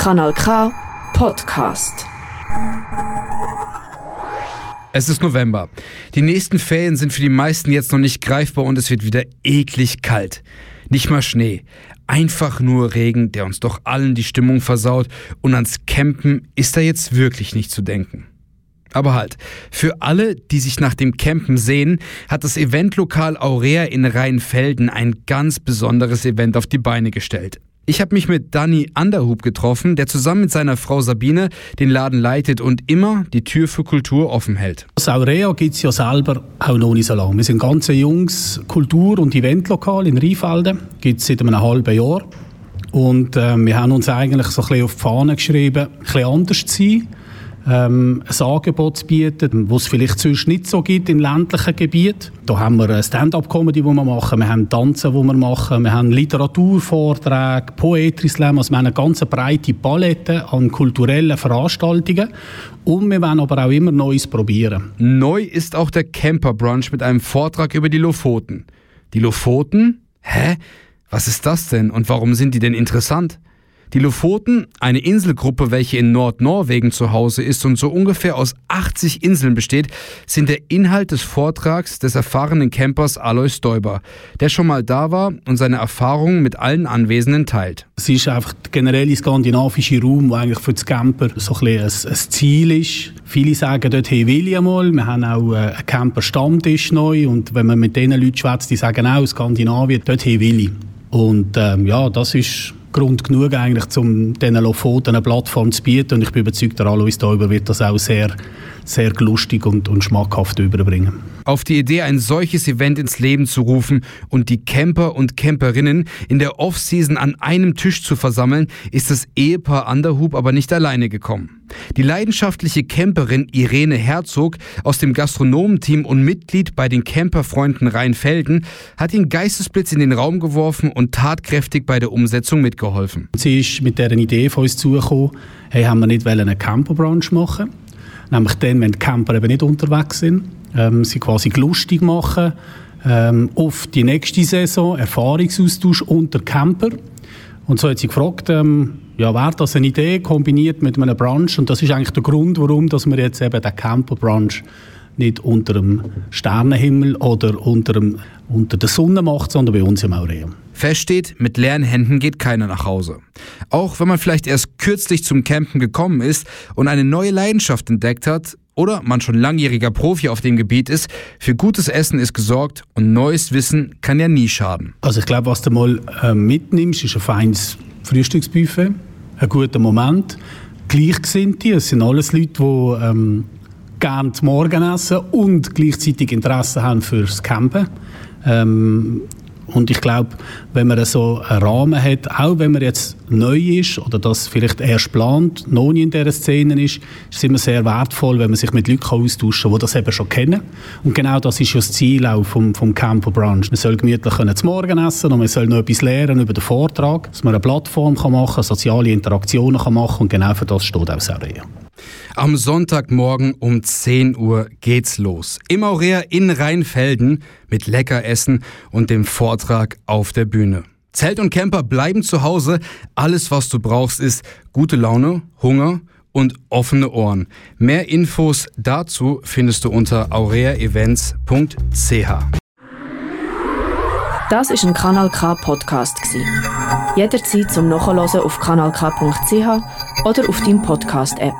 Kanal K Podcast. Es ist November. Die nächsten Ferien sind für die meisten jetzt noch nicht greifbar und es wird wieder eklig kalt. Nicht mal Schnee. Einfach nur Regen, der uns doch allen die Stimmung versaut und ans Campen ist da jetzt wirklich nicht zu denken. Aber halt, für alle, die sich nach dem Campen sehen, hat das Eventlokal Aurea in Rheinfelden ein ganz besonderes Event auf die Beine gestellt. Ich habe mich mit Danny Underhub getroffen, der zusammen mit seiner Frau Sabine den Laden leitet und immer die Tür für Kultur offen hält. Das Aurea gibt es ja selber auch noch nicht so lange. Wir sind ein ganz junges Kultur- und Eventlokal in Rheinfelden, gibt es seit einem halben Jahr. Und äh, wir haben uns eigentlich so ein bisschen auf die Fahne geschrieben, ein bisschen anders zu sein ähm, ein Angebot zu bieten, das es vielleicht sonst nicht so gibt in ländlichen Gebieten. Da haben wir Stand-up-Comedy, die wir machen, wir haben Tanzen, die wir machen, wir haben Literaturvorträge, Poetry-Slam, also wir haben eine ganz breite Palette an kulturellen Veranstaltungen und wir wollen aber auch immer Neues probieren. Neu ist auch der Camper Brunch mit einem Vortrag über die Lofoten. Die Lofoten? Hä? Was ist das denn und warum sind die denn interessant? Die Lofoten, eine Inselgruppe, welche in Nordnorwegen zu Hause ist und so ungefähr aus 80 Inseln besteht, sind der Inhalt des Vortrags des erfahrenen Campers Alois Stoiber, der schon mal da war und seine Erfahrungen mit allen Anwesenden teilt. Es ist einfach der generelle skandinavische Raum, der eigentlich für die Camper so ein, ein, ein Ziel ist. Viele sagen dort, hey, will ich einmal. Wir haben auch äh, einen Camper-Stammtisch neu und wenn man mit diesen Leuten schwätzt, die sagen auch, Skandinavien, dort, hey, will ich. Und ähm, ja, das ist Grund genug eigentlich, um diesen Lofoten eine Plattform zu bieten. Und ich bin überzeugt, der Alois Däuber wird das auch sehr, sehr lustig und, und schmackhaft überbringen. Auf die Idee, ein solches Event ins Leben zu rufen und die Camper und Camperinnen in der Off-Season an einem Tisch zu versammeln, ist das Ehepaar Underhub aber nicht alleine gekommen. Die leidenschaftliche Camperin Irene Herzog aus dem Gastronomenteam und Mitglied bei den Camperfreunden Rheinfelden hat den Geistesblitz in den Raum geworfen und tatkräftig bei der Umsetzung mitgeholfen. Sie ist mit deren Idee von uns zugekommen, hey, haben wir nicht einen Camperbranche machen Nämlich dann, wenn die Camper eben nicht unterwegs sind, ähm, sie quasi lustig machen ähm, auf die nächste Saison, Erfahrungsaustausch unter Camper. Und so hat sie gefragt, ähm, ja, wäre das eine Idee kombiniert mit einem Branch? Und das ist eigentlich der Grund, warum dass wir jetzt eben den Camper-Branch nicht unter dem Sternenhimmel oder unter, dem, unter der Sonne macht, sondern bei uns im Aureum. Fest steht, mit leeren Händen geht keiner nach Hause. Auch wenn man vielleicht erst kürzlich zum Campen gekommen ist und eine neue Leidenschaft entdeckt hat, oder man schon langjähriger Profi auf dem Gebiet ist, für gutes Essen ist gesorgt und neues Wissen kann ja nie schaden. Also ich glaube, was du mal äh, mitnimmst, ist ein feines Frühstücksbuffet, ein guter Moment. Gleichgesinnte, es sind alles Leute, die ähm, gerne Morgen essen und gleichzeitig Interesse haben fürs Campen. Ähm, und ich glaube, wenn man so einen Rahmen hat, auch wenn man jetzt neu ist oder das vielleicht erst plant, noch nie in dieser Szene ist, ist es immer sehr wertvoll, wenn man sich mit Leuten austauschen kann, die das eben schon kennen. Und genau das ist ja das Ziel auch vom, vom Campo Branch. Man soll gemütlich können zum Morgen essen und man soll noch etwas lernen über den Vortrag, dass man eine Plattform kann machen soziale Interaktionen kann machen und genau für das steht auch Serie. Am Sonntagmorgen um 10 Uhr geht's los. Im Aurea in Rheinfelden mit Leckeressen und dem Vortrag auf der Bühne. Zelt und Camper bleiben zu Hause. Alles, was du brauchst, ist gute Laune, Hunger und offene Ohren. Mehr Infos dazu findest du unter aureaevents.ch. Das ist ein Kanal K Podcast Jederzeit zum Nachhören auf kanalk.ch oder auf deinem Podcast App.